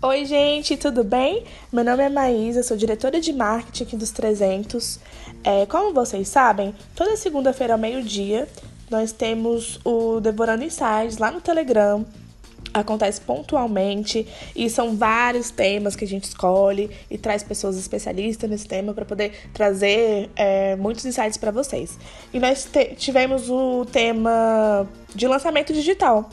Oi, gente, tudo bem? Meu nome é Maísa, sou diretora de marketing aqui dos 300. É, como vocês sabem, toda segunda-feira ao meio-dia nós temos o Devorando Insights lá no Telegram. Acontece pontualmente e são vários temas que a gente escolhe e traz pessoas especialistas nesse tema para poder trazer é, muitos insights para vocês. E nós tivemos o tema de lançamento digital.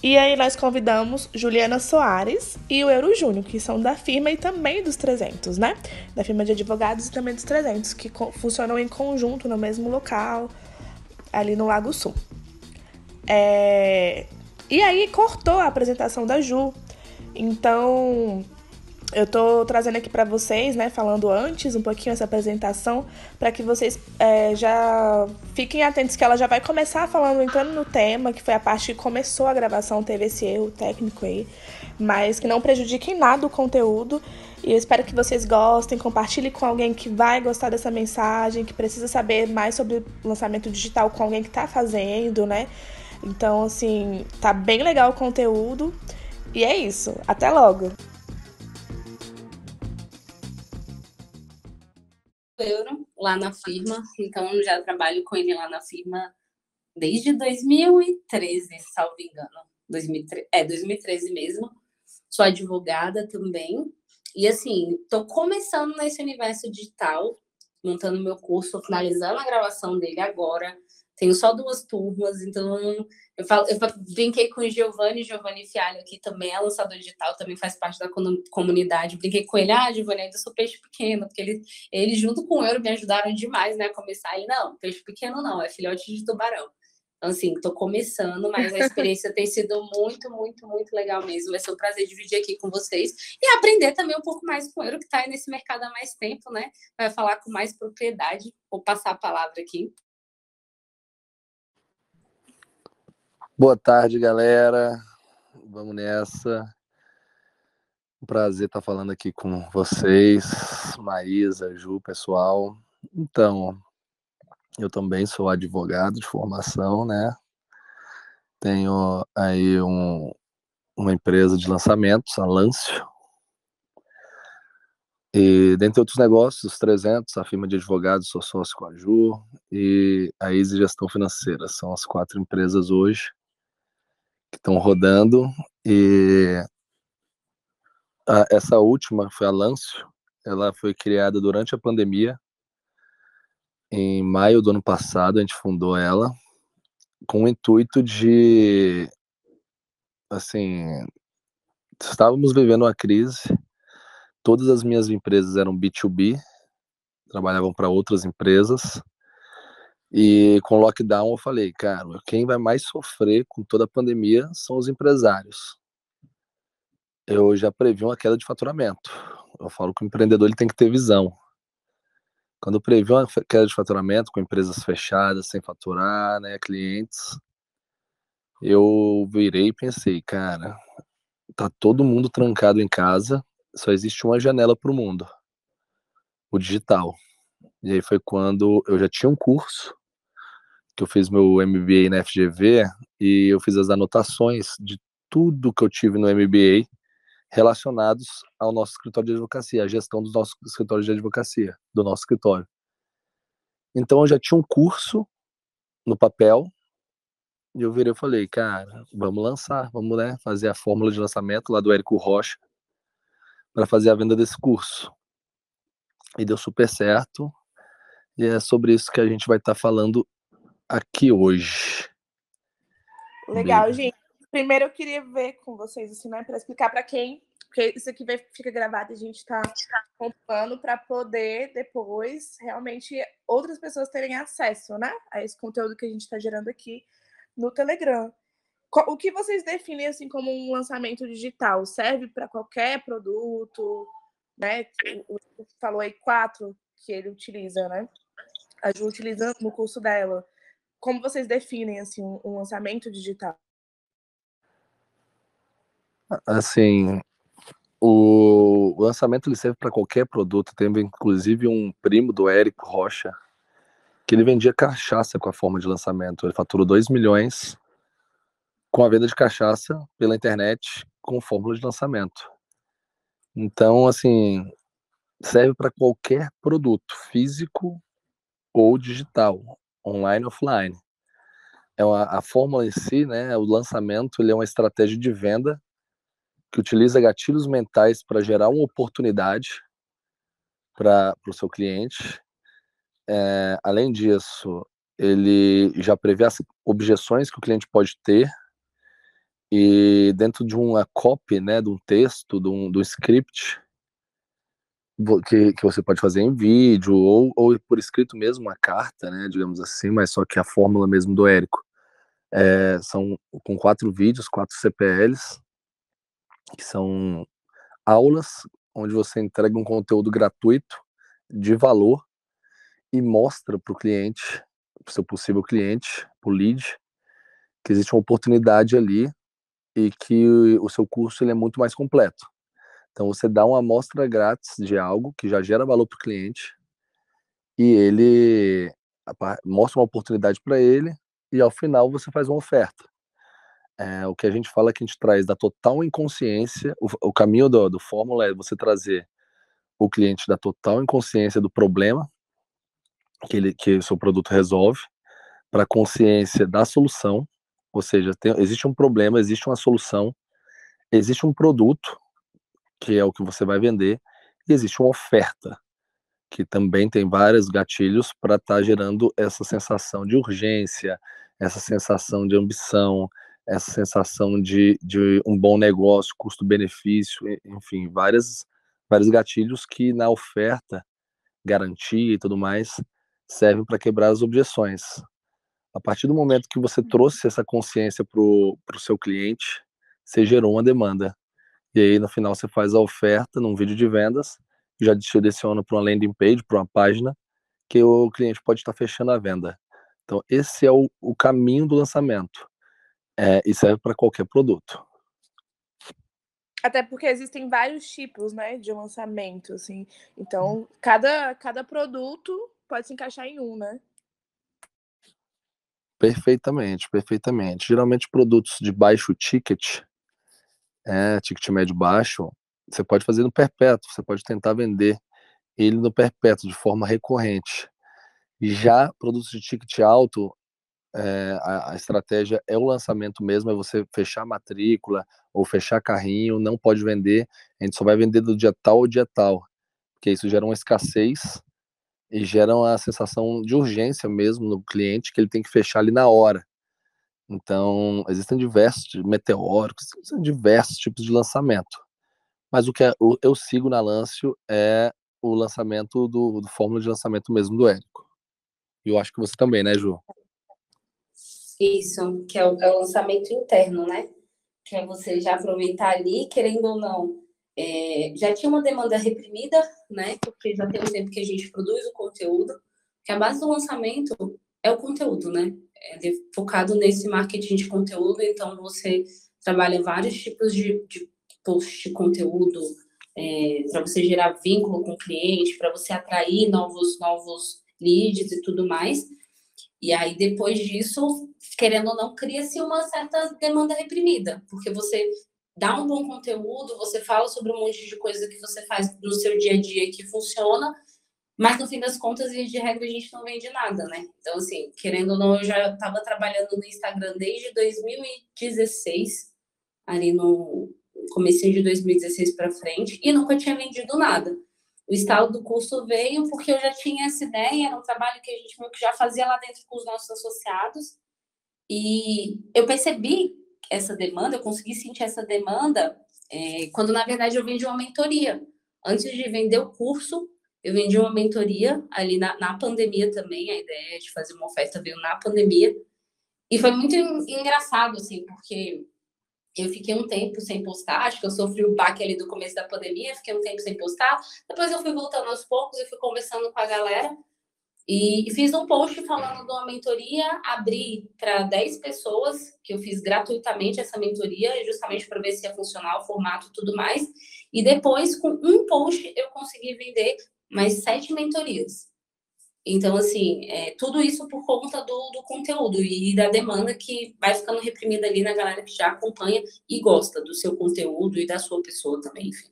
E aí nós convidamos Juliana Soares e o Euro Júnior, que são da firma e também dos 300, né? Da firma de advogados e também dos 300, que funcionam em conjunto no mesmo local, ali no Lago Sul. É... E aí cortou a apresentação da Ju. Então, eu tô trazendo aqui para vocês, né, falando antes um pouquinho essa apresentação, para que vocês é, já fiquem atentos que ela já vai começar falando, entrando no tema, que foi a parte que começou a gravação, teve esse erro técnico aí, mas que não prejudique em nada o conteúdo. E eu espero que vocês gostem, compartilhem com alguém que vai gostar dessa mensagem, que precisa saber mais sobre lançamento digital com alguém que tá fazendo, né? Então, assim, tá bem legal o conteúdo. E é isso. Até logo! Euro lá na firma, então já trabalho com ele lá na firma desde 2013, salvo engano. 2013, é, 2013 mesmo. Sou advogada também. E assim, estou começando nesse universo digital, montando meu curso, finalizando a gravação dele agora. Tenho só duas turmas, então eu, falo, eu brinquei com o Giovanni, Giovanni Fialho aqui também é lançador digital, também faz parte da comunidade. Brinquei com ele, ah, Giovanni, ainda sou peixe pequeno, porque ele, ele junto com eu me ajudaram demais, né, a começar. E não, peixe pequeno não, é filhote de tubarão. Então, assim, estou começando, mas a experiência tem sido muito, muito, muito legal mesmo. Vai ser um prazer dividir aqui com vocês e aprender também um pouco mais com o Euro, que está aí nesse mercado há mais tempo, né? Vai falar com mais propriedade. Vou passar a palavra aqui. Boa tarde, galera. Vamos nessa. Um prazer estar falando aqui com vocês, Maísa, Ju, pessoal. Então, eu também sou advogado de formação, né? Tenho aí um, uma empresa de lançamentos, a Lâncio. E dentre outros negócios, os 300, a firma de advogados, sou sócio com a Ju, e a Easy Gestão Financeira. São as quatro empresas hoje que estão rodando e a, essa última foi a Lâncio, ela foi criada durante a pandemia. Em maio do ano passado a gente fundou ela com o intuito de assim, estávamos vivendo uma crise. Todas as minhas empresas eram B2B, trabalhavam para outras empresas e com o lockdown eu falei, cara, quem vai mais sofrer com toda a pandemia são os empresários. Eu já previ uma queda de faturamento. Eu falo que o empreendedor ele tem que ter visão. Quando eu previ uma queda de faturamento com empresas fechadas, sem faturar, né, clientes, eu virei e pensei, cara, tá todo mundo trancado em casa, só existe uma janela para o mundo, o digital. E aí foi quando eu já tinha um curso que eu fiz meu MBA na FGV e eu fiz as anotações de tudo que eu tive no MBA relacionados ao nosso escritório de advocacia, a gestão dos nossos escritórios de advocacia, do nosso escritório. Então eu já tinha um curso no papel e eu virei e falei, cara, vamos lançar, vamos né, fazer a fórmula de lançamento lá do Érico Rocha para fazer a venda desse curso. E deu super certo. E é sobre isso que a gente vai estar tá falando aqui hoje. Legal, Bem... gente. Primeiro eu queria ver com vocês, assim, né, para explicar para quem, porque isso aqui vai, fica gravado e a gente está contando para poder depois realmente outras pessoas terem acesso, né, a esse conteúdo que a gente está gerando aqui no Telegram. O que vocês definem assim como um lançamento digital? Serve para qualquer produto, né? O falou aí quatro que ele utiliza, né? A Ju utiliza no curso dela como vocês definem assim um, lançamento digital? Assim, o, lançamento ele serve para qualquer produto. Teve inclusive um primo do Érico Rocha que ele vendia cachaça com a forma de lançamento. Ele faturou 2 milhões com a venda de cachaça pela internet com fórmula de lançamento. Então, assim, serve para qualquer produto, físico ou digital, online ou offline. É uma, a fórmula em si, né, o lançamento, ele é uma estratégia de venda que utiliza gatilhos mentais para gerar uma oportunidade para o seu cliente. É, além disso, ele já prevê as objeções que o cliente pode ter e dentro de uma copy, né, de um texto, de um, do script, que, que você pode fazer em vídeo ou, ou por escrito mesmo, uma carta, né, digamos assim, mas só que a fórmula mesmo do Érico. É, são com quatro vídeos, quatro CPLs, que são aulas onde você entrega um conteúdo gratuito de valor e mostra para o cliente, para o seu possível cliente, para o lead, que existe uma oportunidade ali e que o seu curso ele é muito mais completo. Então você dá uma amostra grátis de algo que já gera valor para o cliente e ele mostra uma oportunidade para ele e ao final você faz uma oferta. É, o que a gente fala que a gente traz da total inconsciência, o, o caminho do, do fórmula é você trazer o cliente da total inconsciência do problema que, ele, que o seu produto resolve para a consciência da solução, ou seja, tem, existe um problema, existe uma solução, existe um produto, que é o que você vai vender, e existe uma oferta, que também tem vários gatilhos para estar tá gerando essa sensação de urgência, essa sensação de ambição, essa sensação de, de um bom negócio, custo-benefício, enfim, várias, vários gatilhos que na oferta, garantia e tudo mais, servem para quebrar as objeções. A partir do momento que você trouxe essa consciência para o seu cliente, você gerou uma demanda. E aí, no final, você faz a oferta num vídeo de vendas, já te direciona para uma landing page, para uma página, que o cliente pode estar fechando a venda. Então, esse é o, o caminho do lançamento é, e serve para qualquer produto. Até porque existem vários tipos, né, de lançamento, assim. Então, cada, cada produto pode se encaixar em um, né? Perfeitamente, perfeitamente. Geralmente produtos de baixo ticket, é, ticket médio baixo, você pode fazer no perpétuo, você pode tentar vender ele no perpétuo de forma recorrente. Já produtos de ticket alto, é, a, a, estratégia é o lançamento mesmo, é você fechar matrícula ou fechar carrinho, não pode vender, a gente só vai vender do dia tal ao dia tal, porque isso gera uma escassez e gera uma sensação de urgência mesmo no cliente, que ele tem que fechar ali na hora. Então, existem diversos meteóricos, existem diversos tipos de lançamento. Mas o que é, eu sigo na Lâncio é o lançamento do, do fórmula de lançamento mesmo do Érico. E eu acho que você também, né, Ju? Isso, que é o, é o, lançamento interno, né? Que é você já aproveitar ali, querendo ou não. É, já tinha uma demanda reprimida, né? Porque já tem um tempo que a gente produz o conteúdo, que a base do lançamento é o conteúdo, né? É focado nesse marketing de conteúdo, então você trabalha vários tipos de, de post de conteúdo é, para você gerar vínculo com o cliente, para você atrair novos, novos leads e tudo mais. E aí, depois disso, querendo ou não, cria-se uma certa demanda reprimida, porque você dá um bom conteúdo, você fala sobre um monte de coisa que você faz no seu dia a dia que funciona, mas no fim das contas, de regra, a gente não vende nada, né? Então, assim, querendo ou não, eu já estava trabalhando no Instagram desde 2016, ali no começo de 2016 para frente, e nunca tinha vendido nada o estalo do curso veio porque eu já tinha essa ideia, era um trabalho que a gente meio que já fazia lá dentro com os nossos associados. E eu percebi essa demanda, eu consegui sentir essa demanda é, quando, na verdade, eu vendi uma mentoria. Antes de vender o curso, eu vendi uma mentoria ali na, na pandemia também. A ideia de fazer uma oferta veio na pandemia. E foi muito engraçado, assim, porque eu fiquei um tempo sem postar, acho que eu sofri o baque ali do começo da pandemia, fiquei um tempo sem postar. Depois eu fui voltando aos poucos e fui conversando com a galera. E fiz um post falando de uma mentoria, abri para 10 pessoas, que eu fiz gratuitamente essa mentoria, justamente para ver se ia funcionar o formato e tudo mais. E depois, com um post, eu consegui vender mais sete mentorias. Então, assim, é, tudo isso por conta do, do conteúdo e da demanda que vai ficando reprimida ali na galera que já acompanha e gosta do seu conteúdo e da sua pessoa também, enfim.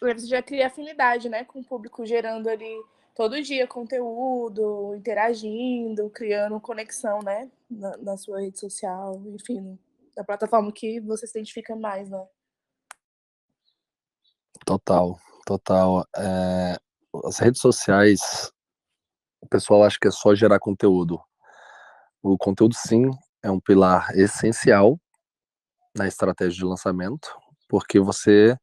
você já cria afinidade, né, com o público, gerando ali todo dia conteúdo, interagindo, criando conexão, né, na, na sua rede social, enfim, da plataforma que você se identifica mais, né? Total, total. É, as redes sociais, o pessoal acha que é só gerar conteúdo. O conteúdo, sim, é um pilar essencial na estratégia de lançamento, porque você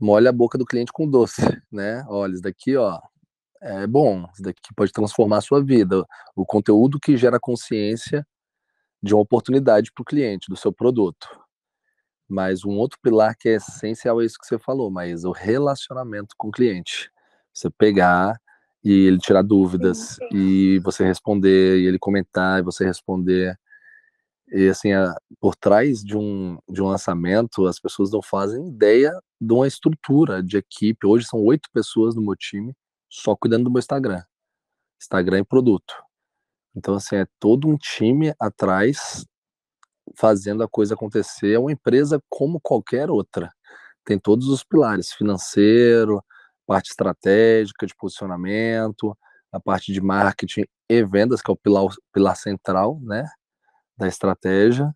molha a boca do cliente com doce, né? Olha, isso daqui, ó, é bom, isso daqui pode transformar a sua vida. O conteúdo que gera consciência de uma oportunidade para o cliente, do seu produto. Mas um outro pilar que é essencial é isso que você falou, mas o relacionamento com o cliente. Você pegar e ele tirar dúvidas, sim, sim. e você responder, e ele comentar, e você responder. E assim, a, por trás de um, de um lançamento, as pessoas não fazem ideia de uma estrutura de equipe. Hoje são oito pessoas no meu time, só cuidando do meu Instagram. Instagram e produto. Então, assim, é todo um time atrás fazendo a coisa acontecer. É uma empresa como qualquer outra. Tem todos os pilares: financeiro, parte estratégica, de posicionamento, a parte de marketing e vendas, que é o pilar, pilar central, né? da estratégia,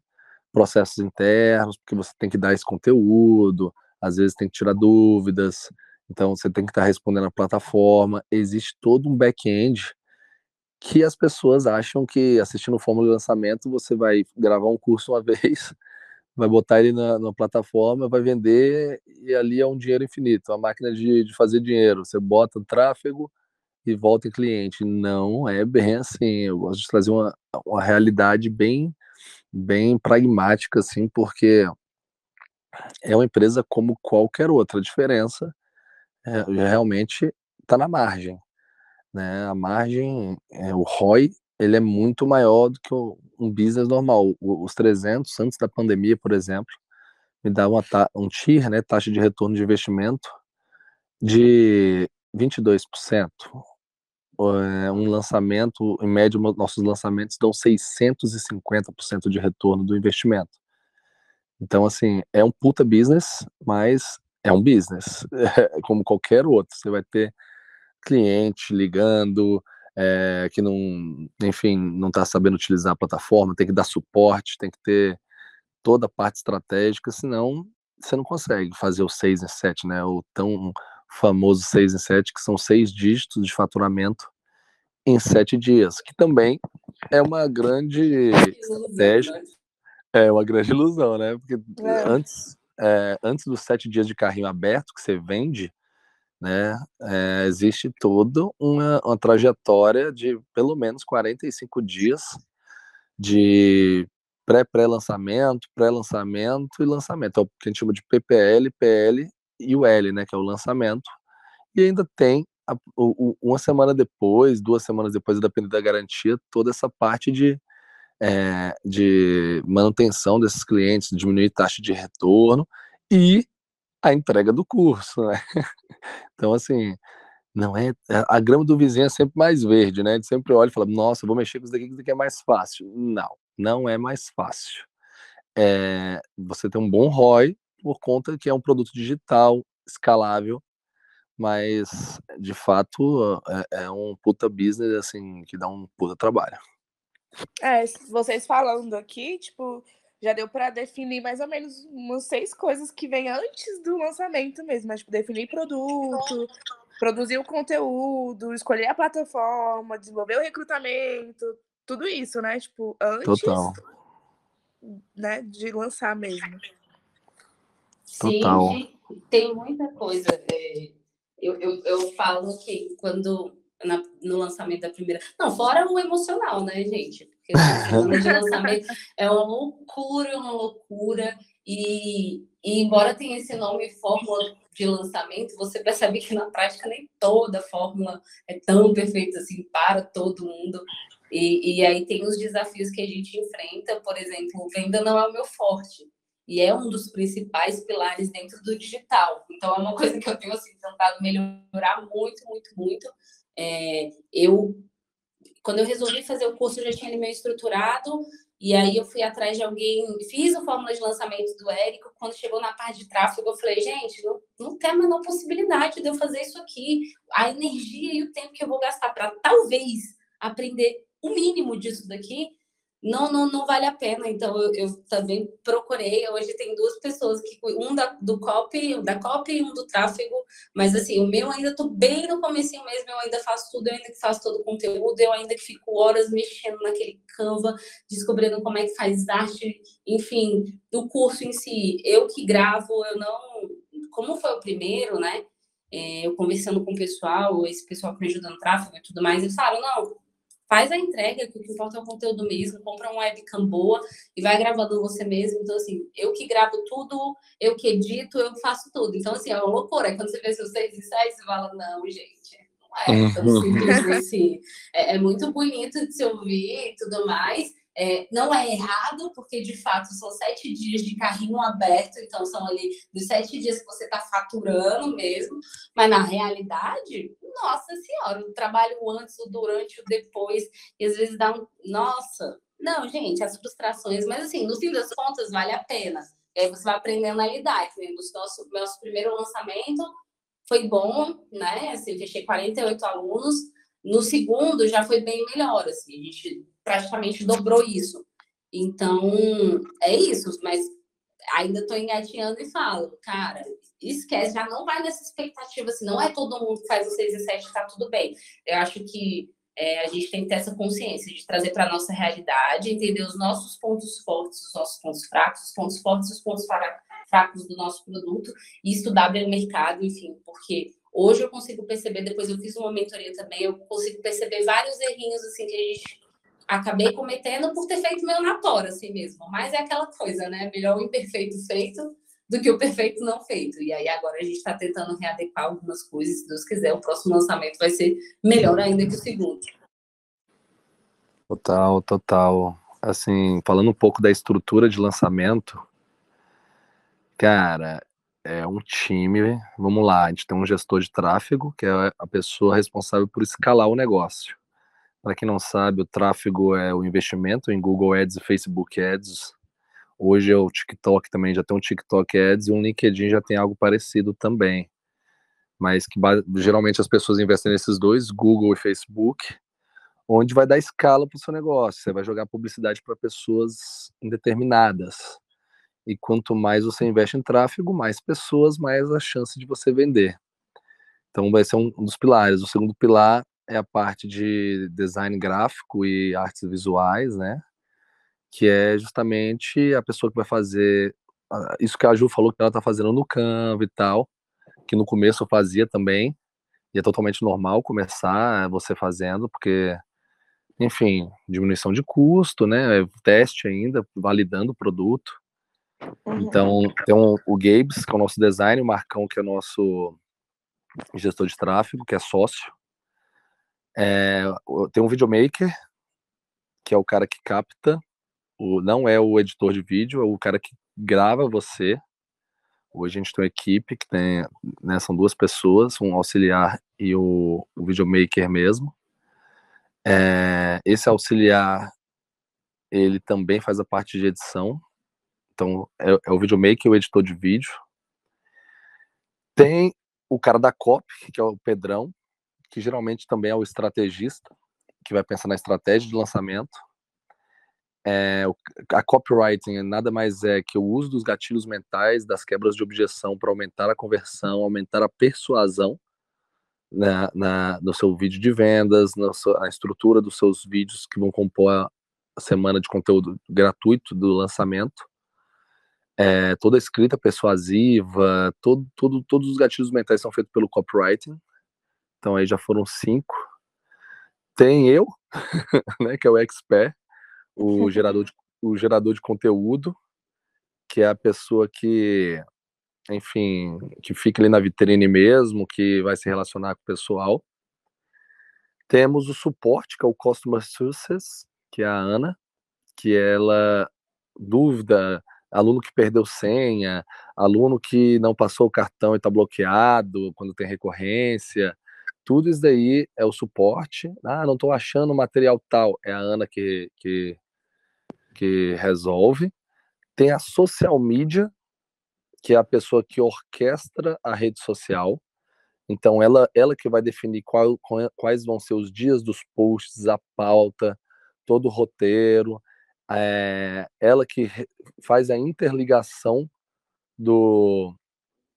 processos internos, porque você tem que dar esse conteúdo, às vezes tem que tirar dúvidas, então você tem que estar respondendo a plataforma. Existe todo um back-end que as pessoas acham que assistindo o Fórmula de Lançamento você vai gravar um curso uma vez, vai botar ele na, na, plataforma, vai vender e ali é um dinheiro infinito, uma máquina de, de fazer dinheiro. Você bota tráfego e volta em cliente. Não é bem assim. Eu gosto de trazer uma, uma realidade bem, bem pragmática, assim, porque é uma empresa como qualquer outra. A diferença é, realmente está na margem. Né? A margem, é, o ROI, ele é muito maior do que um business normal. Os 300, antes da pandemia, por exemplo, me dá uma um TIR, né, taxa de retorno de investimento, de 22%. É, um lançamento, em média, nossos lançamentos dão 650% de retorno do investimento. Então, assim, é um puta business, mas é um business, como qualquer outro. Você vai ter cliente ligando, é, que não, enfim, não está sabendo utilizar a plataforma, tem que dar suporte, tem que ter toda a parte estratégica, senão você não consegue fazer o 6 em 7, né? O tão famoso 6 em 7, que são seis dígitos de faturamento em sete dias, que também é uma grande estratégia, né? é uma grande ilusão, né? Porque é. antes, é, antes dos sete dias de carrinho aberto que você vende, né, é, existe toda uma, uma trajetória de pelo menos 45 dias de pré-pré-lançamento, pré-lançamento e lançamento. É o que a gente chama de PPL, PL e o L, né, que é o lançamento. E ainda tem a, o, uma semana depois, duas semanas depois, dependendo da garantia, toda essa parte de, é, de manutenção desses clientes, diminuir taxa de retorno e a entrega do curso, né? Então, assim, não é. A grama do vizinho é sempre mais verde, né? Ele sempre olha e fala: Nossa, vou mexer com isso daqui, isso daqui é mais fácil. Não, não é mais fácil. É, você tem um bom ROI por conta que é um produto digital, escalável, mas de fato é, é um puta business, assim, que dá um puta trabalho. É, vocês falando aqui, tipo, já deu para definir mais ou menos umas seis coisas que vêm antes do lançamento mesmo, mas tipo, definir produto, produzir o conteúdo, escolher a plataforma, desenvolver o recrutamento, tudo isso, né? Tipo, antes Total. Né, de lançar mesmo. Total. Sim, tem muita coisa. É, eu, eu, eu falo que quando na, no lançamento da primeira. Não, fora o emocional, né, gente? Porque semana de lançamento é uma loucura, uma loucura. E, e embora tenha esse nome fórmula de lançamento, você percebe que na prática nem toda fórmula é tão perfeita assim para todo mundo. E, e aí tem os desafios que a gente enfrenta, por exemplo, venda não é o meu forte. E é um dos principais pilares dentro do digital. Então, é uma coisa que eu tenho assim, tentado melhorar muito, muito, muito. É, eu quando eu resolvi fazer o curso, eu já tinha ele meio estruturado E aí eu fui atrás de alguém, fiz o fórmula de lançamento do Érico. Quando chegou na parte de tráfego, eu falei, gente, não, não tem a menor possibilidade de eu fazer isso aqui. A energia e o tempo que eu vou gastar para talvez aprender o mínimo disso daqui não, não, não vale a pena. Então, eu, eu, também procurei. Hoje tem duas pessoas, que um da, do copy, da copy e um do tráfego. Mas, assim, o meu ainda estou bem no comecinho mesmo. Eu ainda faço tudo, eu ainda que faço todo o conteúdo. Eu ainda que fico horas mexendo naquele Canva, descobrindo como é que faz arte. Enfim, do curso em si. Eu que gravo, eu não... Como foi o primeiro, né? É, eu conversando com o pessoal, esse pessoal que me ajuda no tráfego e tudo mais, eles falaram, não faz a entrega, que o que importa é o conteúdo mesmo, compra uma webcam boa e vai gravando você mesmo. Então, assim, eu que gravo tudo, eu que edito, eu faço tudo. Então, assim, é uma loucura. Quando você vê seus seis e sete, você fala, não, gente, não é tão simples assim. É, é muito bonito de se ouvir e tudo mais, é, não é errado, porque de fato são sete dias de carrinho aberto, então são ali dos sete dias que você está faturando mesmo, mas na realidade, nossa senhora, o trabalho antes, o durante, o depois, e às vezes dá um. Nossa! Não, gente, as frustrações, mas assim, no fim das contas, vale a pena. E aí você vai aprendendo a lidar. Né? No nosso, nosso primeiro lançamento foi bom, né? Assim, fechei 48 alunos. No segundo já foi bem melhor, assim, a gente praticamente dobrou isso. Então, é isso, mas ainda estou engatinhando e falo, cara, esquece, já não vai nessa expectativa, assim, não é todo mundo que faz o 6 e 7 está tudo bem. Eu acho que é, a gente tem que ter essa consciência de trazer para a nossa realidade, entender os nossos pontos fortes, os nossos pontos fracos, os pontos fortes e os pontos fracos do nosso produto e estudar bem o mercado, enfim, porque hoje eu consigo perceber, depois eu fiz uma mentoria também, eu consigo perceber vários errinhos assim que a gente acabei cometendo por ter feito meu na tora, assim mesmo. Mas é aquela coisa, né? Melhor o imperfeito feito do que o perfeito não feito. E aí agora a gente está tentando readequar algumas coisas. Se Deus quiser, o próximo lançamento vai ser melhor ainda que o segundo. Total, total. Assim, falando um pouco da estrutura de lançamento, cara, é um time. Vamos lá, a gente tem um gestor de tráfego, que é a pessoa responsável por escalar o negócio. Para quem não sabe, o tráfego é o investimento em Google Ads e Facebook Ads. Hoje é o TikTok também já tem um TikTok Ads e um LinkedIn já tem algo parecido também. Mas que geralmente as pessoas investem nesses dois, Google e Facebook, onde vai dar escala para o seu negócio. Você vai jogar publicidade para pessoas indeterminadas. E quanto mais você investe em tráfego, mais pessoas, mais a chance de você vender. Então vai ser um dos pilares. O segundo pilar é a parte de design gráfico e artes visuais, né? Que é justamente a pessoa que vai fazer isso que a Ju falou que ela tá fazendo no Canva e tal, que no começo eu fazia também, e é totalmente normal começar você fazendo, porque, enfim, diminuição de custo, né? É teste ainda, validando o produto. Uhum. Então, tem um, o Gabes, que é o nosso design, o Marcão, que é o nosso gestor de tráfego, que é sócio, é, tem um videomaker, que é o cara que capta, o, não é o editor de vídeo, é o cara que grava você. Hoje a gente tem uma equipe que tem, né, são duas pessoas, um auxiliar e o, o videomaker mesmo. É, esse auxiliar, ele também faz a parte de edição. Então, é, é o videomaker e o editor de vídeo. Tem o cara da copy, que é o Pedrão, que geralmente também é o estrategista, que vai pensar na estratégia de lançamento. É, a copywriting nada mais é que o uso dos gatilhos mentais, das quebras de objeção para aumentar a conversão, aumentar a persuasão na, na, no seu vídeo de vendas, na sua, estrutura dos seus vídeos que vão compor a, a semana de conteúdo gratuito do lançamento. É, toda a escrita persuasiva, todo, todo, todos os gatilhos mentais são feitos pelo copywriting, então aí já foram cinco. Tem eu, né, que é o expert, o gerador de, o gerador de conteúdo, que é a pessoa que, enfim, que fica ali na vitrine mesmo, que vai se relacionar com o pessoal. Temos o suporte, que é o Customer Success, que é a Ana, que ela dúvida, aluno que perdeu senha, aluno que não passou o cartão e está bloqueado quando tem recorrência, tudo isso daí é o suporte. Ah, não estou achando material tal. É a Ana que, que, que resolve, tem a social media, que é a pessoa que orquestra a rede social. Então, ela, ela que vai definir qual, quais vão ser os dias dos posts, a pauta, todo o roteiro. É, ela que faz a interligação do,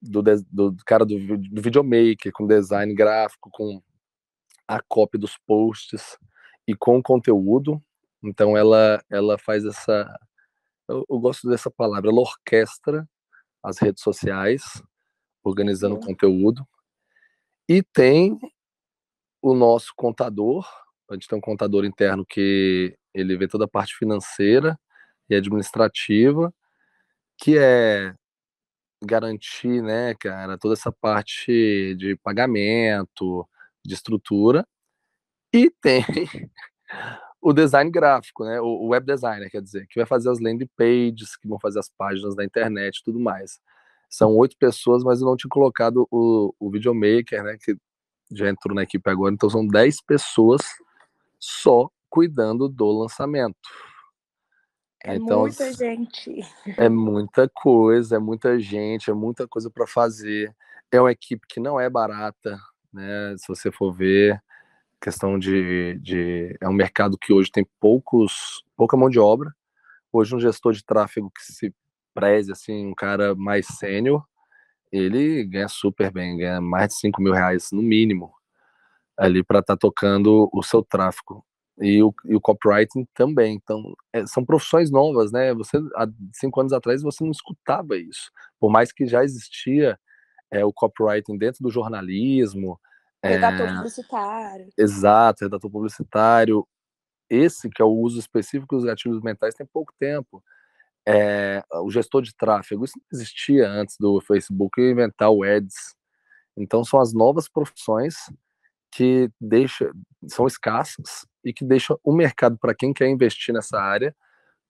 do, do cara do, do videomaker, com design gráfico, com a cópia dos posts e com o conteúdo. Então ela ela faz essa eu, eu, gosto dessa palavra, ela orquestra as redes sociais, organizando o conteúdo. E tem o nosso contador, a gente tem um contador interno que ele vê toda a parte financeira e administrativa, que é garantir, né, cara, toda essa parte de pagamento, de estrutura. E tem o design gráfico, né, o web designer, quer dizer, que vai fazer as landing pages, que vão fazer as páginas da internet e tudo mais. São oito pessoas, mas eu não tinha colocado o, o videomaker, né, que já entrou na equipe agora, então são dez pessoas só cuidando do lançamento. É então, muita gente. É muita coisa, é muita gente, é muita coisa para fazer. É uma equipe que não é barata, né? Se você for ver, questão de, de é um mercado que hoje tem poucos, pouca mão de obra. Hoje um gestor de tráfego que se preze assim, um cara mais sênior, ele ganha super bem, ganha mais de 5 mil reais no mínimo ali para estar tá tocando o seu tráfego e o, e o copywriting também. Então, é, são profissões novas, né? Você há cinco anos atrás você não escutava isso, por mais que já existia é, o copywriting dentro do jornalismo. Redator é, publicitário. Exato, redator publicitário. Esse que é o uso específico dos gatilhos mentais tem pouco tempo. É, o gestor de tráfego, isso não existia antes do Facebook inventar o Ads. Então são as novas profissões que deixa, são escassas e que deixam o mercado para quem quer investir nessa área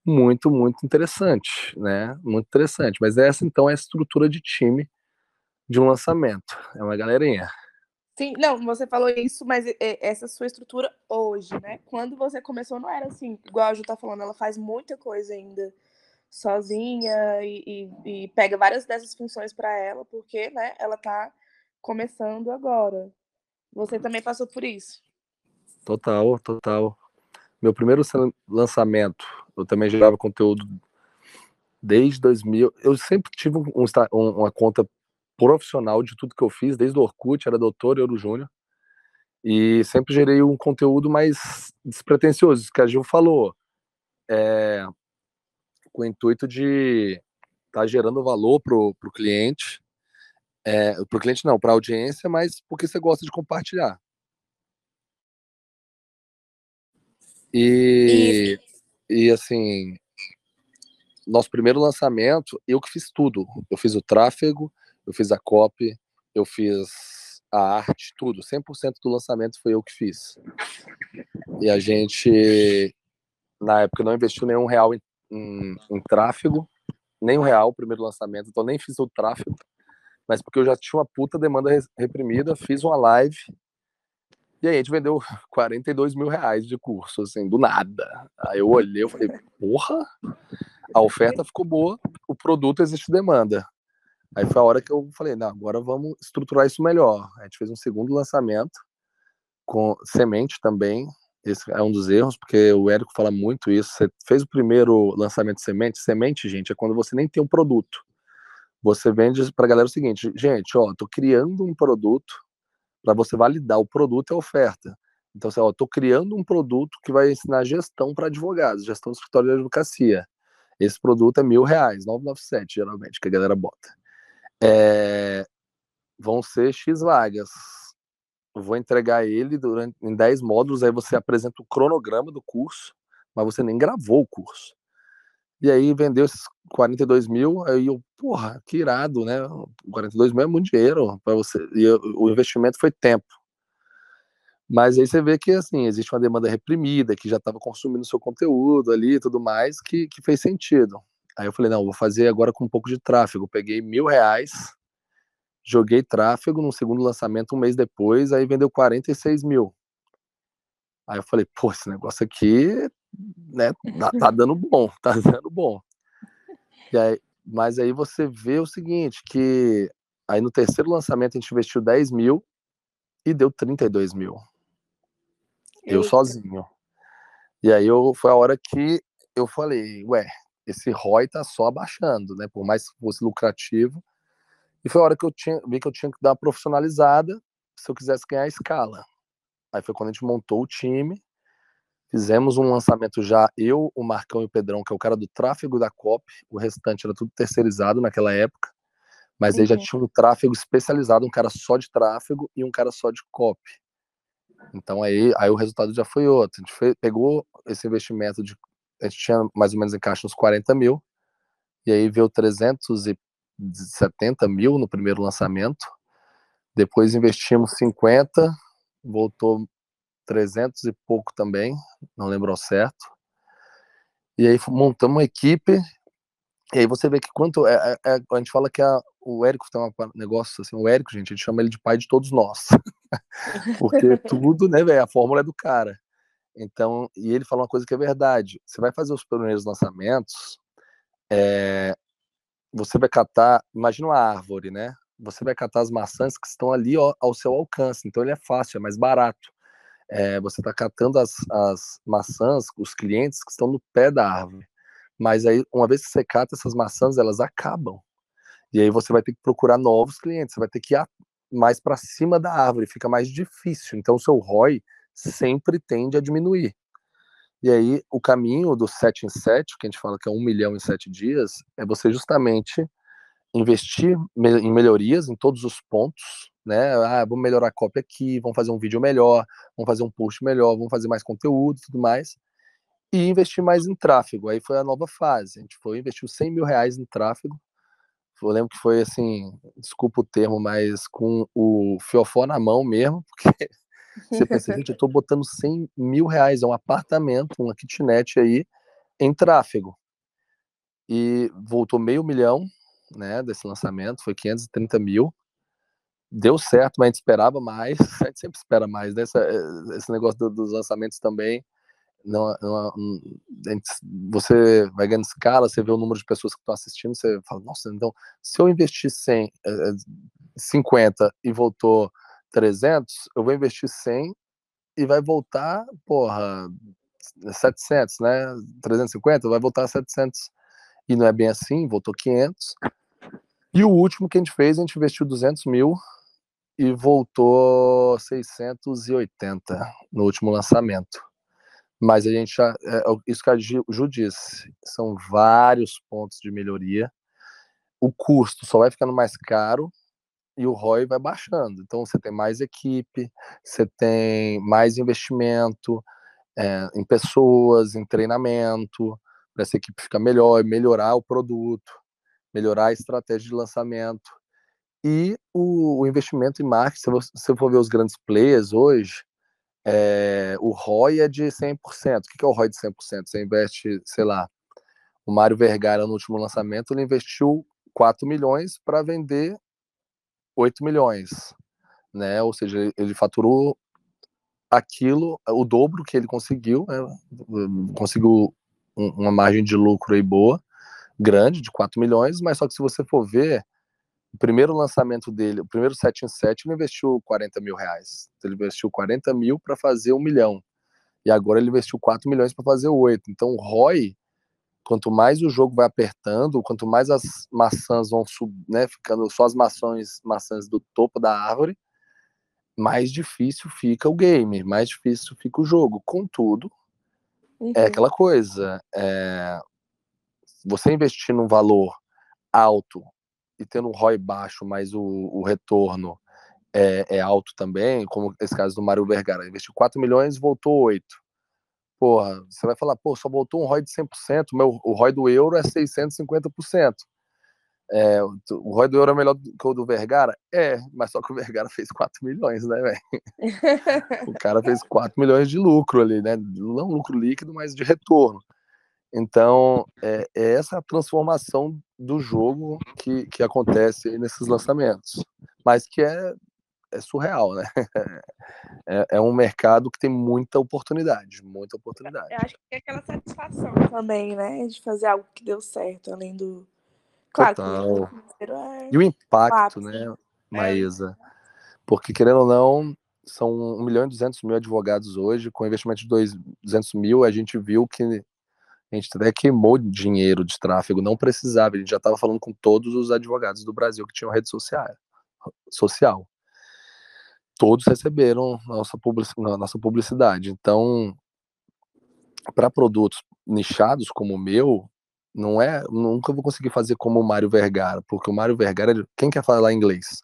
muito, muito interessante, né? Muito interessante. Mas essa então é a estrutura de time de um lançamento. É uma galerinha. Sim, não, você falou isso, mas essa sua estrutura hoje, né? Quando você começou não era assim, igual a Ju tá falando, ela faz muita coisa ainda sozinha e, e, e pega várias dessas funções para ela, porque, né, ela tá começando agora. Você também passou por isso? Total, total. Meu primeiro lançamento, eu também gerava conteúdo desde 2000. Eu sempre tive um, um, uma conta profissional de tudo que eu fiz, desde o Orkut, era doutor Euro Júnior. E sempre gerei um conteúdo mais despretensioso, que a Gil falou, é, com o intuito de estar tá gerando valor para o cliente, é, para o cliente não, para a audiência, mas porque você gosta de compartilhar. E, e assim, nosso primeiro lançamento, eu que fiz tudo. Eu fiz o tráfego, eu fiz a copy, eu fiz a arte, tudo. 100% do lançamento foi eu que fiz. E a gente, na época, não investiu nenhum real em, em, em tráfego, nem um real o primeiro lançamento, então nem fiz o tráfego mas porque eu já tinha uma puta demanda reprimida, fiz uma live e aí a gente vendeu 42 mil reais de curso, assim, do nada. Aí eu olhei, eu falei, porra, a oferta ficou boa, o produto existe demanda. Aí foi a hora que eu falei, não, agora vamos estruturar isso melhor. A gente fez um segundo lançamento com semente também. Esse é um dos erros, porque o Érico fala muito isso. Você fez o primeiro lançamento de semente. Semente, gente, é quando você nem tem um produto. Você vende para a galera o seguinte, gente, ó, tô criando um produto para você validar o produto e a oferta. Então, assim, ó, tô criando um produto que vai ensinar gestão para advogados, gestão do escritório de advocacia. Esse produto é mil reais, 997, geralmente, que a galera bota. É, vão ser X vagas. Eu vou entregar ele durante, em 10 módulos, aí você apresenta o cronograma do curso, mas você nem gravou o curso. E aí vendeu esses 42 mil, aí eu, porra, que irado, né? 42 mil é muito dinheiro para você. E eu, o investimento foi tempo. Mas aí você vê que, assim, existe uma demanda reprimida, que já estava consumindo seu conteúdo ali e tudo mais, que, que fez sentido. Aí eu falei, não, vou fazer agora com um pouco de tráfego. peguei mil reais, joguei tráfego no segundo lançamento um mês depois, aí vendeu 46 mil. Aí eu falei, pô, esse negócio aqui né, tá, tá dando bom, tá dando bom. E aí, mas aí você vê o seguinte, que aí no terceiro lançamento a gente investiu 10 mil e deu 32 mil. Eu Eita. sozinho. E aí eu, foi a hora que eu falei, ué, esse ROI tá só abaixando, né? Por mais que fosse lucrativo. E foi a hora que eu tinha, vi que eu tinha que dar uma profissionalizada se eu quisesse ganhar escala. Aí foi quando a gente montou o time, fizemos um lançamento já, eu, o Marcão e o Pedrão, que é o cara do tráfego da COP, o restante era tudo terceirizado naquela época, mas uhum. aí já uhum. tinha um tráfego especializado, um cara só de tráfego e um cara só de COP. Então aí, aí o resultado já foi outro. A gente foi, pegou esse investimento de. A gente tinha mais ou menos em caixa uns 40 mil, e aí veio 370 mil no primeiro lançamento. Depois investimos 50, voltou 300 e pouco também, não lembro certo. E aí montamos uma equipe, e aí você vê que quanto. É, é, é a gente fala que a, o Érico tem um negócio assim, o Érico, gente, a gente chama ele de pai de todos nós. Porque tudo, né, velho, a fórmula é do cara. Então, e ele fala uma coisa que é verdade. Você vai fazer os primeiros lançamentos, é, você vai catar, imagina uma árvore, né? Você vai catar as maçãs que estão ali ó, ao seu alcance. Então ele é fácil, é mais barato. É, você está catando as, as maçãs, os clientes que estão no pé da árvore. Mas aí, uma vez que você cata essas maçãs, elas acabam. E aí você vai ter que procurar novos clientes, você vai ter que ir mais para cima da árvore, fica mais difícil. Então o seu ROI sempre tende a diminuir. E aí o caminho do 7 em 7, que a gente fala que é um milhão em sete dias, é você justamente investir em melhorias em todos os pontos, né? Ah, vamos melhorar a cópia aqui, vamos fazer um vídeo melhor, vamos fazer um post melhor, vamos fazer mais conteúdo e tudo mais. E investir mais em tráfego. Aí foi a nova fase. A gente foi investiu 100 mil reais em tráfego eu lembro que foi assim, desculpa o termo, mas com o fiofó na mão mesmo, porque você pensa, gente, eu tô botando 100 mil reais, é um apartamento, uma kitnet aí, em tráfego. E voltou meio milhão, né, desse lançamento, foi 530 mil. Deu certo, mas a gente esperava mais, a gente sempre espera mais, né? Esse, esse negócio dos lançamentos também, não, não, você vai ganhando escala, você vê o número de pessoas que estão assistindo, você fala, nossa, então, se eu investir 100, 50 eh, e voltou 300, eu vou investir 100 e vai voltar, porra, 700, né? 350, vai voltar 700. E não é bem assim, voltou 500. E o último que a gente fez, a gente investiu 200 mil e voltou 680 no último lançamento. Mas a gente já, é, é isso que a Ju disse, são vários pontos de melhoria. O custo só vai ficando mais caro e o ROI vai baixando. Então você tem mais equipe, você tem mais investimento é, em pessoas, em treinamento, para essa equipe ficar melhor, melhorar o produto, melhorar a estratégia de lançamento. E o, o investimento em marketing, se você for ver os grandes players hoje, é, o ROI é de 100%. O que é o ROI de 100%? Você investe, sei lá, o Mário Vergara no último lançamento, ele investiu 4 milhões para vender 8 milhões, né? Ou seja, ele faturou aquilo, o dobro que ele conseguiu, né? conseguiu uma margem de lucro aí boa, grande, de 4 milhões, mas só que se você for ver, o primeiro lançamento dele, o primeiro 7 em 7, ele investiu 40 mil reais. Ele investiu 40 mil para fazer um milhão. E agora ele investiu 4 milhões para fazer 8. Então, o ROI, quanto mais o jogo vai apertando, quanto mais as maçãs vão sub, né, ficando só as maçãs, maçãs do topo da árvore, mais difícil fica o game, mais difícil fica o jogo. Contudo, é uhum. é aquela coisa, é, você investir num valor alto e tendo um ROI baixo, mas o, o retorno é, é, alto também, como esse caso do Mário Vergara, investiu 4 milhões e voltou 8. Porra, você vai falar, pô, só voltou um ROI de 100%, meu, o ROI do euro é 650%. É, o ROI do euro é melhor que o do Vergara? É, mas só que o Vergara fez 4 milhões, né, velho? o cara fez 4 milhões de lucro ali, né? Não lucro líquido, mas de retorno. Então, é, é essa transformação do jogo que, que acontece nesses lançamentos. Mas que é é surreal, né? É, é, um mercado que tem muita oportunidade, muita oportunidade. Eu acho que é aquela satisfação também, né? De fazer algo que deu certo, além do. Claro, Total. É... E o impacto, né, é. Maísa? É. Porque, querendo ou não, são 1 milhão e 200 mil advogados hoje, com investimento de 200 mil, a gente viu que a gente até queimou dinheiro de tráfego, não precisava, a gente já estava falando com todos os advogados do Brasil que tinham rede social. social. Todos receberam nossa, public, nossa publicidade. Então, para produtos nichados como o meu, não é, nunca vou conseguir fazer como o Mário Vergara, porque o Mário Vergara, quem quer falar inglês?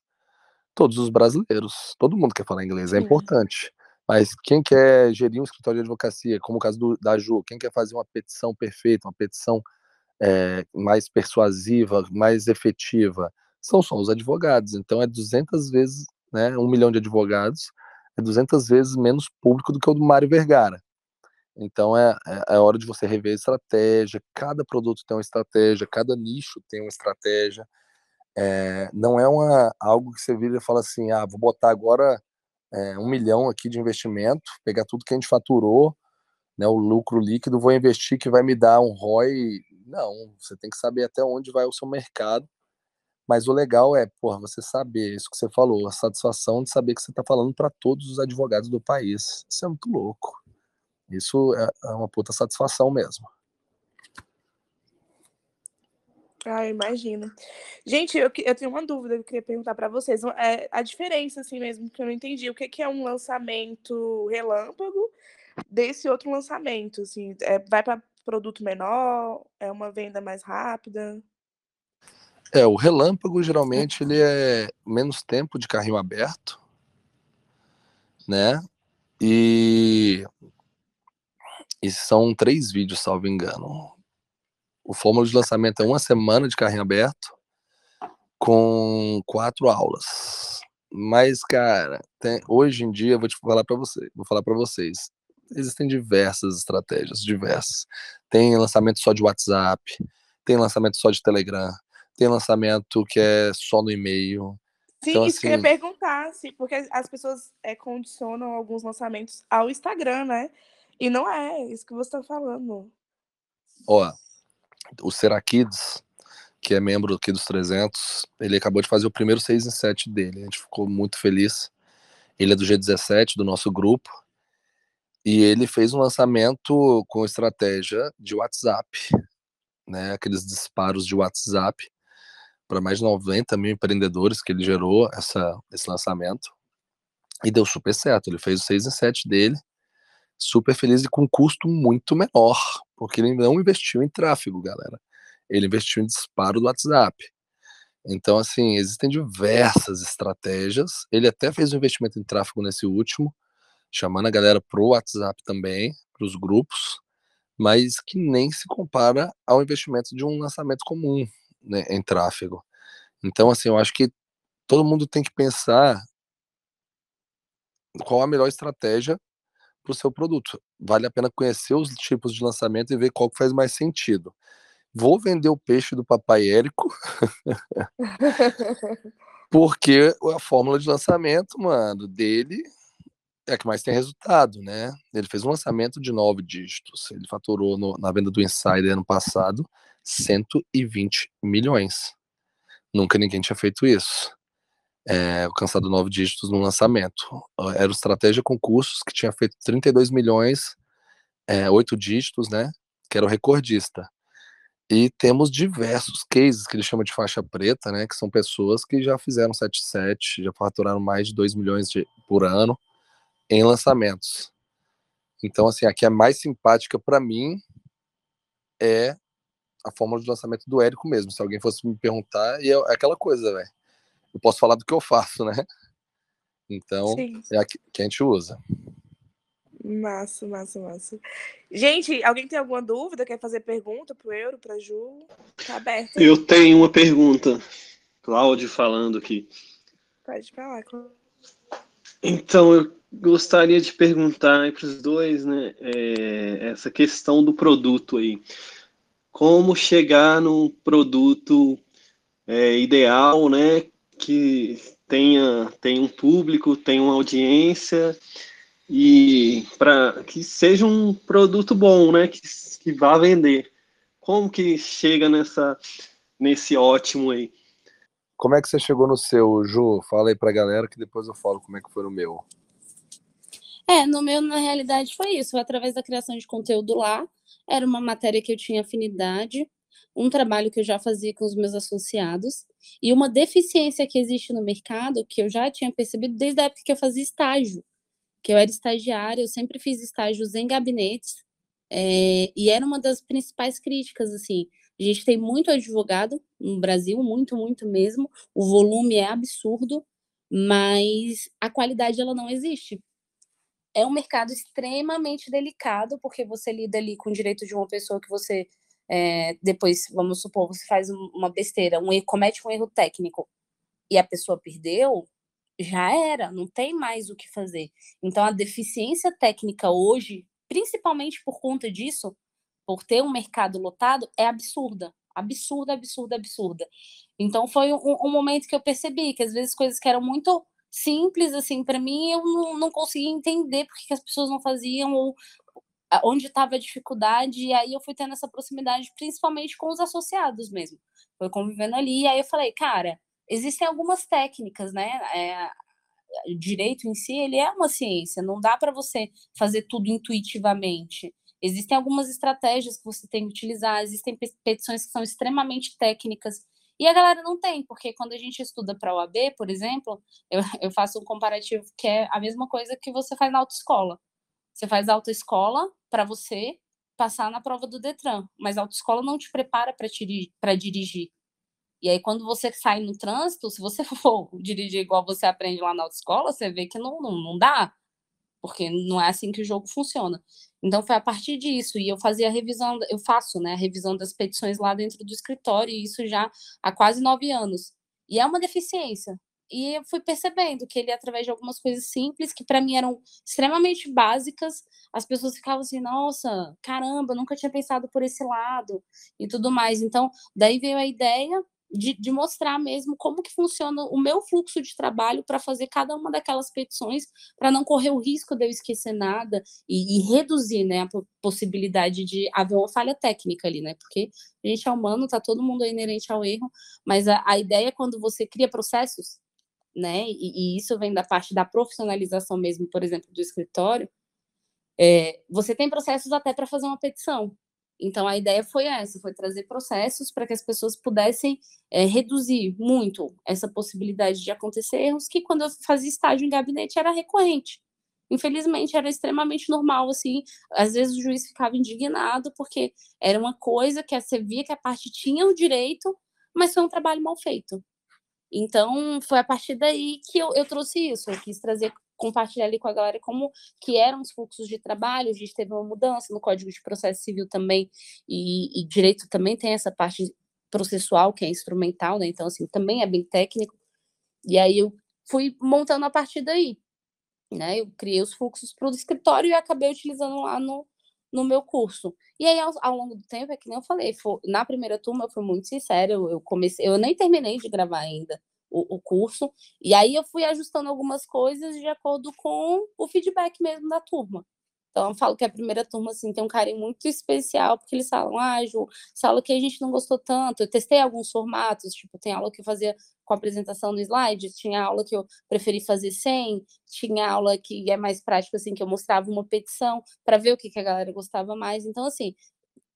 Todos os brasileiros, todo mundo quer falar inglês, é importante. Mas quem quer gerir um escritório de advocacia, como o caso do, da Ju, quem quer fazer uma petição perfeita, uma petição é, mais persuasiva, mais efetiva, são só os advogados. Então é 200 vezes, né, um milhão de advogados, é 200 vezes menos público do que o do Mário Vergara. Então é, é, é hora de você rever a estratégia. Cada produto tem uma estratégia, cada nicho tem uma estratégia. É, não é uma, algo que você vira e fala assim, ah, vou botar agora é, um milhão aqui de investimento, pegar tudo que a gente faturou, né, o lucro líquido, vou investir que vai me dar um ROI. Não, você tem que saber até onde vai o seu mercado. Mas o legal é, porra, você saber isso que você falou, a satisfação de saber que você está falando para todos os advogados do país. Isso é muito louco. Isso é, é uma puta satisfação mesmo. Ah, imagino. Gente, eu, eu tenho uma dúvida que eu queria perguntar para vocês. É, a diferença, assim mesmo, que eu não entendi. O que, que é um lançamento relâmpago desse outro lançamento? Assim, é, vai para produto menor? É uma venda mais rápida? É, o relâmpago geralmente ele é menos tempo de carrinho aberto, né? E, e são três vídeos, salvo engano. O fórmula de lançamento é uma semana de carrinho aberto com quatro aulas. Mas, cara, tem, hoje em dia, vou te falar para você, vou falar para vocês, existem diversas estratégias, diversas. Tem lançamento só de WhatsApp, tem lançamento só de Telegram, tem lançamento que é só no e-mail. Sim, então, isso assim, que eu ia assim perguntar, sim, porque as pessoas é, condicionam alguns lançamentos ao Instagram, né? E não é isso que você está falando. Ó, o Serakids, que é membro aqui dos 300, ele acabou de fazer o primeiro 6 em 7 dele. A gente ficou muito feliz. Ele é do G17, do nosso grupo. E ele fez um lançamento com estratégia de WhatsApp, né? Aqueles disparos de WhatsApp para mais de 90 mil empreendedores que ele gerou essa, esse lançamento. E deu super certo. Ele fez o 6 em 7 dele super feliz e com custo muito menor, porque ele não investiu em tráfego, galera. Ele investiu em disparo do WhatsApp. Então, assim, existem diversas estratégias. Ele até fez um investimento em tráfego nesse último, chamando a galera pro WhatsApp também, para os grupos, mas que nem se compara ao investimento de um lançamento comum né, em tráfego. Então, assim, eu acho que todo mundo tem que pensar qual a melhor estratégia para o seu produto. Vale a pena conhecer os tipos de lançamento e ver qual que faz mais sentido. Vou vender o peixe do papai Érico, porque a fórmula de lançamento, mano, dele é que mais tem resultado, né? Ele fez um lançamento de nove dígitos. Ele faturou no, na venda do Insider ano passado 120 milhões. Nunca ninguém tinha feito isso é, alcançado nove dígitos no lançamento. Era o Estratégia Concursos, que tinha feito 32 milhões, é, oito dígitos, né? Que era o recordista. E temos diversos cases que ele chama de faixa preta, né? Que são pessoas que já fizeram 7,7, já faturaram mais de 2 milhões de, por ano em lançamentos. Então, assim, a que é mais simpática para mim é a fórmula de lançamento do Érico mesmo. Se alguém fosse me perguntar, e é aquela coisa, velho eu posso falar do que eu faço, né? Então, Sim. é a que, a gente usa. Massa, massa, massa. Gente, alguém tem alguma dúvida? Quer fazer pergunta pro Euro, pra Ju? Tá aberto. Eu tenho uma pergunta. Cláudio falando aqui. Pode falar, Cláudio. Então, eu gostaria de perguntar para os dois, né, é, essa questão do produto aí. Como chegar num produto é, ideal, né, que tenha, tenha um público, tenha uma audiência e para que seja um produto bom, né? Que, que vá vender. Como que chega nessa nesse ótimo aí? Como é que você chegou no seu, Ju? Fala aí pra galera que depois eu falo como é que foi no meu. É, no meu, na realidade, foi isso. Foi através da criação de conteúdo lá. Era uma matéria que eu tinha afinidade, um trabalho que eu já fazia com os meus associados, e uma deficiência que existe no mercado, que eu já tinha percebido desde a época que eu fazia estágio, que eu era estagiária, eu sempre fiz estágios em gabinetes, é, e era uma das principais críticas, assim, a gente tem muito advogado no Brasil, muito, muito mesmo. O volume é absurdo, mas a qualidade ela não existe. É um mercado extremamente delicado, porque você lida ali com o direito de uma pessoa que você é, depois, vamos supor, você faz uma besteira, um, comete um erro técnico e a pessoa perdeu, já era, não tem mais o que fazer. Então, a deficiência técnica hoje, principalmente por conta disso, por ter um mercado lotado, é absurda. Absurda, absurda, absurda. Então foi um, um momento que eu percebi que às vezes coisas que eram muito simples assim para mim eu não, não conseguia entender porque as pessoas não faziam ou onde estava a dificuldade e aí eu fui tendo essa proximidade principalmente com os associados mesmo foi convivendo ali e aí eu falei cara existem algumas técnicas né é, direito em si ele é uma ciência não dá para você fazer tudo intuitivamente Existem algumas estratégias que você tem que utilizar, existem petições que são extremamente técnicas. E a galera não tem, porque quando a gente estuda para a OAB, por exemplo, eu, eu faço um comparativo que é a mesma coisa que você faz na autoescola. Você faz autoescola para você passar na prova do Detran, mas a autoescola não te prepara para dirigir. E aí, quando você sai no trânsito, se você for dirigir igual você aprende lá na autoescola, você vê que não, não, não dá, porque não é assim que o jogo funciona. Então foi a partir disso e eu fazia a revisão, eu faço, né, a revisão das petições lá dentro do escritório e isso já há quase nove anos. E é uma deficiência. E eu fui percebendo que ele, através de algumas coisas simples, que para mim eram extremamente básicas, as pessoas ficavam assim, nossa, caramba, nunca tinha pensado por esse lado e tudo mais. Então, daí veio a ideia de, de, mostrar mesmo como que funciona o meu fluxo de trabalho para fazer cada uma daquelas petições, para não correr o risco de eu esquecer nada e, e, reduzir né, a possibilidade de haver uma falha técnica ali, né? Porque a gente é humano, tá todo mundo inerente ao erro, mas a, a ideia é quando você cria processos, né? E, e, isso vem da parte da profissionalização mesmo, por exemplo, do escritório. É, você tem processos até para fazer uma petição, então, a ideia foi essa, foi trazer processos para que as pessoas pudessem é, reduzir muito essa possibilidade de acontecer erros, que quando eu fazia estágio em gabinete era recorrente. Infelizmente, era extremamente normal, assim, às vezes o juiz ficava indignado, porque era uma coisa que você via que a parte tinha o direito, mas foi um trabalho mal feito. Então, foi a partir daí que eu, eu trouxe isso, eu quis trazer compartilhar ali com a galera como que eram os fluxos de trabalho, a gente teve uma mudança no Código de Processo Civil também, e, e direito também tem essa parte processual, que é instrumental, né? Então, assim, também é bem técnico. E aí eu fui montando a partir daí, né? Eu criei os fluxos para o escritório e acabei utilizando lá no, no meu curso. E aí, ao, ao, longo do tempo, é que nem eu falei, foi, na primeira turma eu fui muito sincera, eu, eu comecei, eu nem terminei de gravar ainda, o, o, curso. E aí eu fui ajustando algumas coisas de acordo com o feedback mesmo da turma. Então, eu falo que a primeira turma, assim, tem um carinho muito especial, porque eles falam, ah, Ju, essa aula que a gente não gostou tanto. Eu testei alguns formatos, tipo, tem aula que eu fazia com apresentação no slide, tinha aula que eu preferi fazer sem, tinha aula que é mais prático, assim, que eu mostrava uma petição para ver o que, que a galera gostava mais. Então, assim,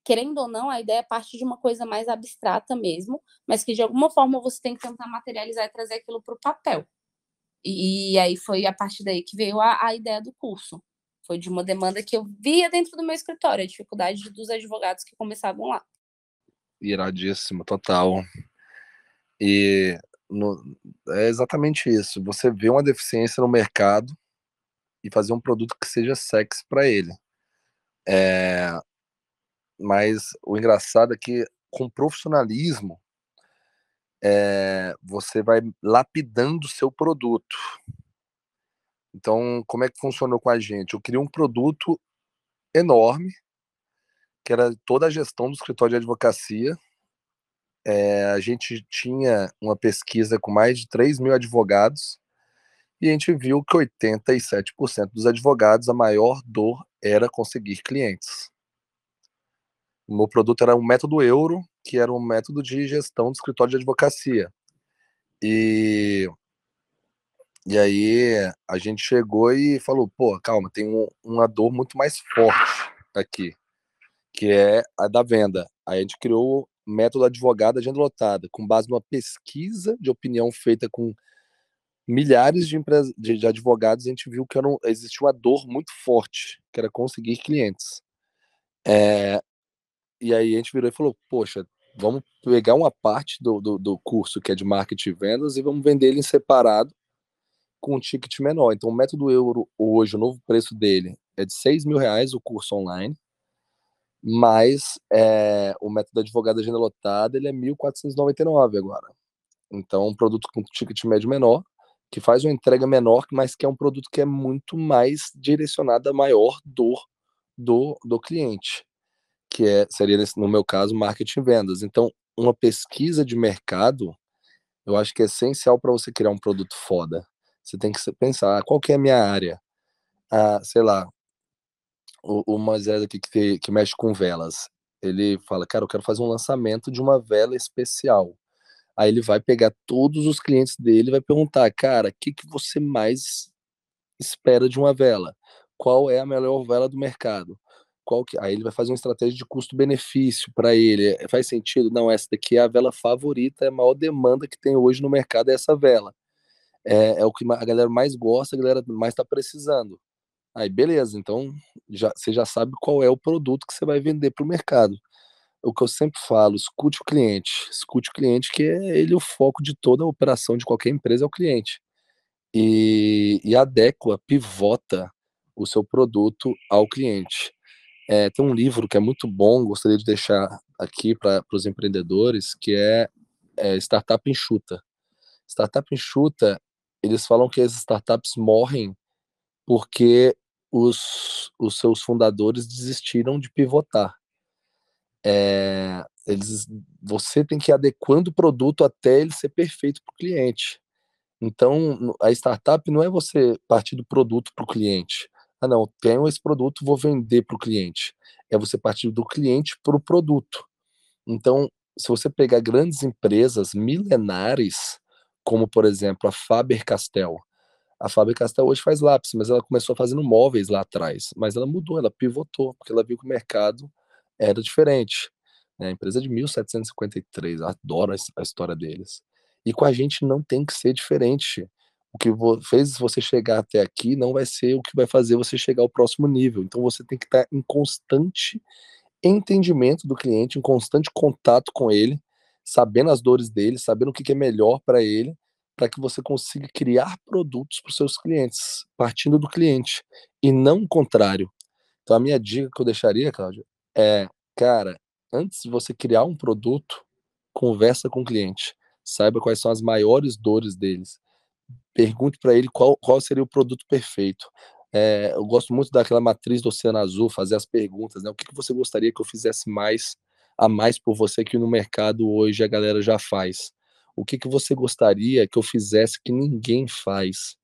querendo ou não, a ideia parte de uma coisa mais abstrata mesmo, mas que de alguma forma você tem que tentar materializar e trazer aquilo para o papel. E, e, aí foi a partir daí que veio a, a, ideia do curso. Foi de uma demanda que eu via dentro do meu escritório, a dificuldade dos advogados que começavam lá. Iradíssimo, total. E no, é exatamente isso. Você vê uma deficiência no mercado e fazer um produto que seja sexy para ele. É, mas o engraçado é que com profissionalismo é, você vai lapidando o seu produto. Então, como é que funcionou com a gente? Eu criei um produto enorme, que era toda a gestão do escritório de advocacia, é, a gente tinha uma pesquisa com mais de 3 mil advogados e a gente viu que 87% dos advogados, a maior dor era conseguir clientes. O meu produto era um método euro, que era um método de gestão do escritório de advocacia. E, e aí a gente chegou e falou, pô, calma, tem um, uma dor muito mais forte aqui, que é a da venda. Aí a gente criou o método advogado agenda lotada, com base numa pesquisa de opinião feita com milhares de, de, de advogados, a gente viu que um, existia uma dor muito forte, que era conseguir clientes. É, e aí a gente virou e falou, poxa, vamos pegar uma parte do, do, do, curso que é de marketing e vendas e vamos vender ele separado com um ticket menor. Então o método euro hoje, o novo preço dele é de 6 mil reais o curso online, mas é, o método advogado agenda lotada ele é 1.499 agora. Então um produto com ticket médio menor, que faz uma entrega menor, mas que é um produto que é muito mais direcionado à maior dor do, do cliente, que é seria no meu caso marketing e vendas. Então, uma pesquisa de mercado, eu acho que é essencial para você criar um produto foda. Você tem que pensar, ah, qual que é a minha área? Ah, sei lá, o, o Moisés aqui que, que mexe com velas, ele fala, cara, eu quero fazer um lançamento de uma vela especial. Aí ele vai pegar todos os clientes dele e vai perguntar, cara, o que, que você mais espera de uma vela? Qual é a melhor vela do mercado? Qual que... Aí ele vai fazer uma estratégia de custo-benefício para ele. É, faz sentido? Não, essa daqui é a vela favorita, é a maior demanda que tem hoje no mercado é essa vela. É, é o que a galera mais gosta, a galera mais está precisando. Aí beleza, então já, você já sabe qual é o produto que você vai vender para o mercado o que eu sempre falo, escute o cliente, escute o cliente, que é ele o foco de toda a operação de qualquer empresa é o cliente. E, e adequa, pivota o seu produto ao cliente. É, tem um livro que é muito bom, gostaria de deixar aqui para os empreendedores, que é, é Startup Enxuta. Startup Enxuta, eles falam que as startups morrem porque os, os seus fundadores desistiram de pivotar é, eles, você tem que ir adequando o produto até ele ser perfeito para o cliente. Então, a startup não é você partir do produto para o cliente. Ah, não, tenho esse produto, vou vender para o cliente. É você partir do cliente para o produto. Então, se você pegar grandes empresas milenares, como por exemplo a Faber-Castell, a Faber-Castell hoje faz lápis, mas ela começou fazendo móveis lá atrás, mas ela mudou, ela pivotou, porque ela viu que o mercado era diferente. Né? A empresa de 1753, adoro a história deles. E com a gente não tem que ser diferente. O que fez você chegar até aqui não vai ser o que vai fazer você chegar ao próximo nível. Então você tem que estar em constante entendimento do cliente, em constante contato com ele, sabendo as dores dele, sabendo o que é melhor para ele, para que você consiga criar produtos para os seus clientes, partindo do cliente, e não o contrário. Então a minha dica que eu deixaria, Cláudia, é, cara, antes de você criar um produto, conversa com o cliente, saiba quais são as maiores dores deles, pergunte para ele qual, qual seria o produto perfeito. É, eu gosto muito daquela matriz do Oceano Azul, fazer as perguntas, né? O que, que você gostaria que eu fizesse mais a mais por você que no mercado hoje a galera já faz? O que, que você gostaria que eu fizesse que ninguém faz?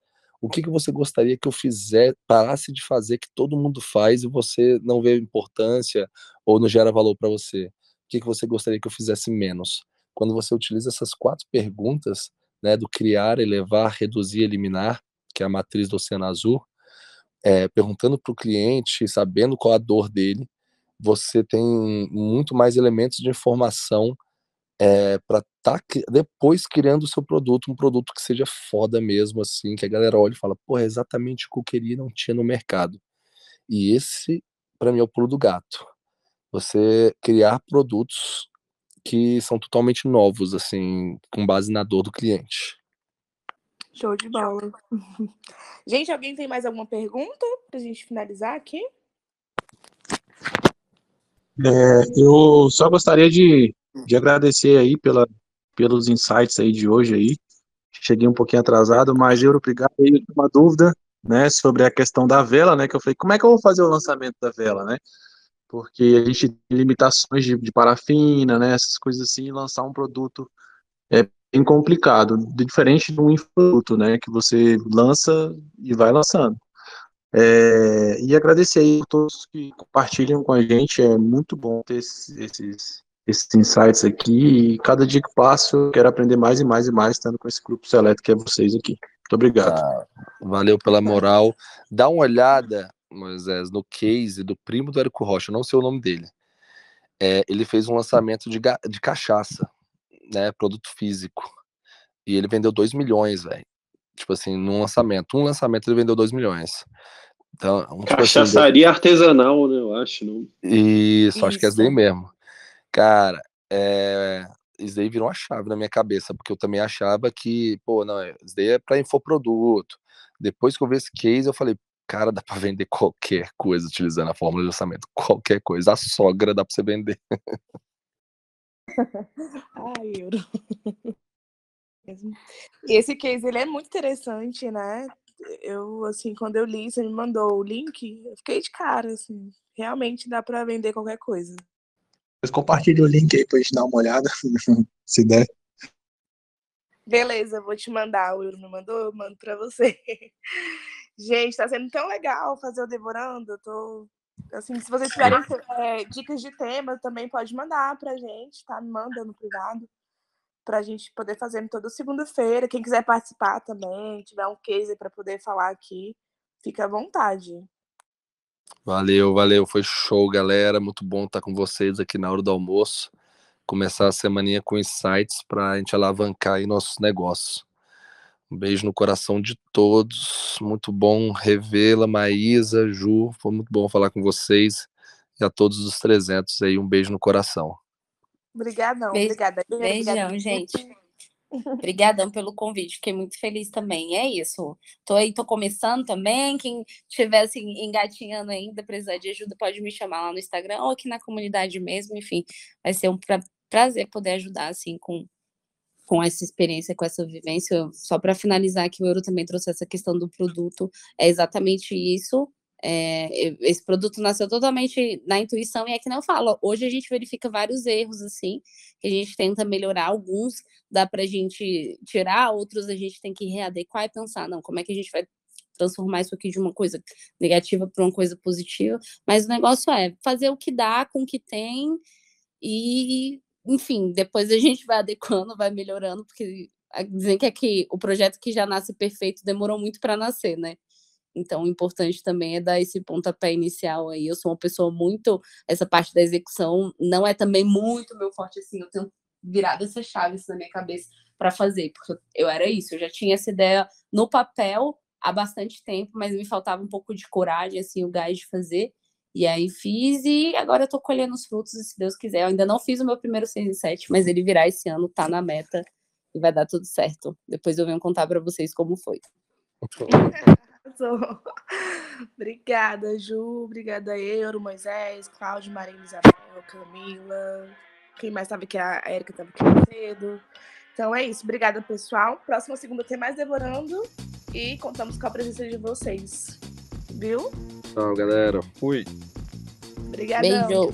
o que, que você gostaria que eu fizer, parasse de fazer que todo mundo faz e você não vê importância ou não gera valor para você? O que, que você gostaria que eu fizesse menos? Quando você utiliza essas quatro perguntas, né, do criar, elevar, reduzir, eliminar, que é a matriz do Oceano Azul, é, perguntando para o cliente, sabendo qual a dor dele, você tem muito mais elementos de informação é, para estar tá depois criando o seu produto, um produto que seja foda mesmo, assim, que a galera olha e fala, pô, é exatamente o que eu queria e não tinha no mercado. E esse, para mim, é o pulo do gato. Você criar produtos que são totalmente novos, assim, com base na dor do cliente. Show de bola. gente, alguém tem mais alguma pergunta pra gente finalizar aqui? É, eu só gostaria de de agradecer aí pela, pelos insights aí de hoje aí. Cheguei um pouquinho atrasado, mas eu obrigado aí uma dúvida, né, sobre a questão da vela, né, que eu falei, como é que eu vou fazer o lançamento da vela, né? porque a gente tem limitações de, de parafina, né, essas coisas assim, lançar um produto é bem complicado, diferente de um infoproduto, né, que você lança e vai lançando. É, e agradecer aí a todos que compartilham com a gente, é muito bom ter esses, esses, insights aqui, e cada dia que passo eu quero aprender mais e mais e mais, estando com esse grupo seleto que é vocês aqui. Muito obrigado. Ah, valeu pela moral. Dá uma olhada, Moisés, no case do primo do Érico Rocha, não sei o nome dele. É, ele fez um lançamento de, de cachaça, né, produto físico, e ele vendeu 2 milhões, velho. Tipo assim, num lançamento. Um lançamento ele vendeu 2 milhões. Então, tipo assim, Cachaçaria assim, artesanal, né? Eu acho. Não? Isso, isso, acho que é daí mesmo. Cara, é... isso daí virou uma chave na minha cabeça, porque eu também achava que, pô, não, isso daí é pra infoproduto. Depois que eu vi esse case, eu falei, cara, dá pra vender qualquer coisa utilizando a fórmula de lançamento. Qualquer coisa. A sogra dá pra você vender. Ai, euro. E esse case, ele é muito interessante, né? Eu, assim, quando eu li, você me mandou o link, eu fiquei de cara, assim. Realmente dá para vender qualquer coisa. Mas compartilhe o link aí pra gente dar uma olhada, se der. Beleza, vou te mandar. O Yuri me mandou, eu mando para você. Gente, tá sendo tão legal fazer o Devorando. Eu tô. Assim, se vocês tiverem é, dicas de tema, também pode mandar pra gente, tá? Me manda no privado para a gente poder fazer toda segunda-feira. Quem quiser participar também, tiver um case para poder falar aqui, fica à vontade. Valeu, valeu, foi show, galera. Muito bom estar com vocês aqui na hora do almoço. Começar a semaninha com insights para a gente alavancar aí nossos negócios. Um beijo no coração de todos. Muito bom revê-la, Maísa, Ju. Foi muito bom falar com vocês. E a todos os 300 aí, um beijo no coração. Obrigadão, Beijo, obrigada. Beijão, gente. Obrigadão pelo convite, fiquei muito feliz também. É isso. Tô aí, tô começando também. Quem estiver assim, engatinhando ainda, precisar de ajuda, pode me chamar lá no Instagram ou aqui na comunidade mesmo. Enfim, vai ser um pra prazer poder ajudar assim com, com essa experiência, com essa vivência. Só para finalizar, que o Euro também trouxe essa questão do produto, é exatamente isso. É, esse produto nasceu totalmente na intuição e é que não fala. Hoje a gente verifica vários erros assim, que a gente tenta melhorar. Alguns dá para a gente tirar, outros a gente tem que readequar e pensar, não, como é que a gente vai transformar isso aqui de uma coisa negativa para uma coisa positiva. Mas o negócio é fazer o que dá com o que tem e, enfim, depois a gente vai adequando, vai melhorando, porque dizem que é que o projeto que já nasce perfeito demorou muito para nascer, né? Então, o importante também é dar esse pontapé inicial aí. Eu sou uma pessoa muito. Essa parte da execução não é também muito meu forte assim. Eu tenho virado essas chaves na minha cabeça para fazer, porque eu era isso. Eu já tinha essa ideia no papel há bastante tempo, mas me faltava um pouco de coragem, assim, o gás de fazer. E aí fiz e agora eu tô colhendo os frutos, se Deus quiser. Eu ainda não fiz o meu primeiro 6 e 7, mas ele virá esse ano, tá na meta e vai dar tudo certo. Depois eu venho contar para vocês como foi. Arrasou. Obrigada, Ju. Obrigada, Euro, Moisés, Cláudio, Marina, Isabel, Camila. Quem mais estava aqui? A Erika estava aqui cedo. Então é isso. Obrigada, pessoal. Próxima segunda tem mais Devorando. E contamos com a presença de vocês. Viu? Tchau, galera. Fui. Obrigada. Beijo.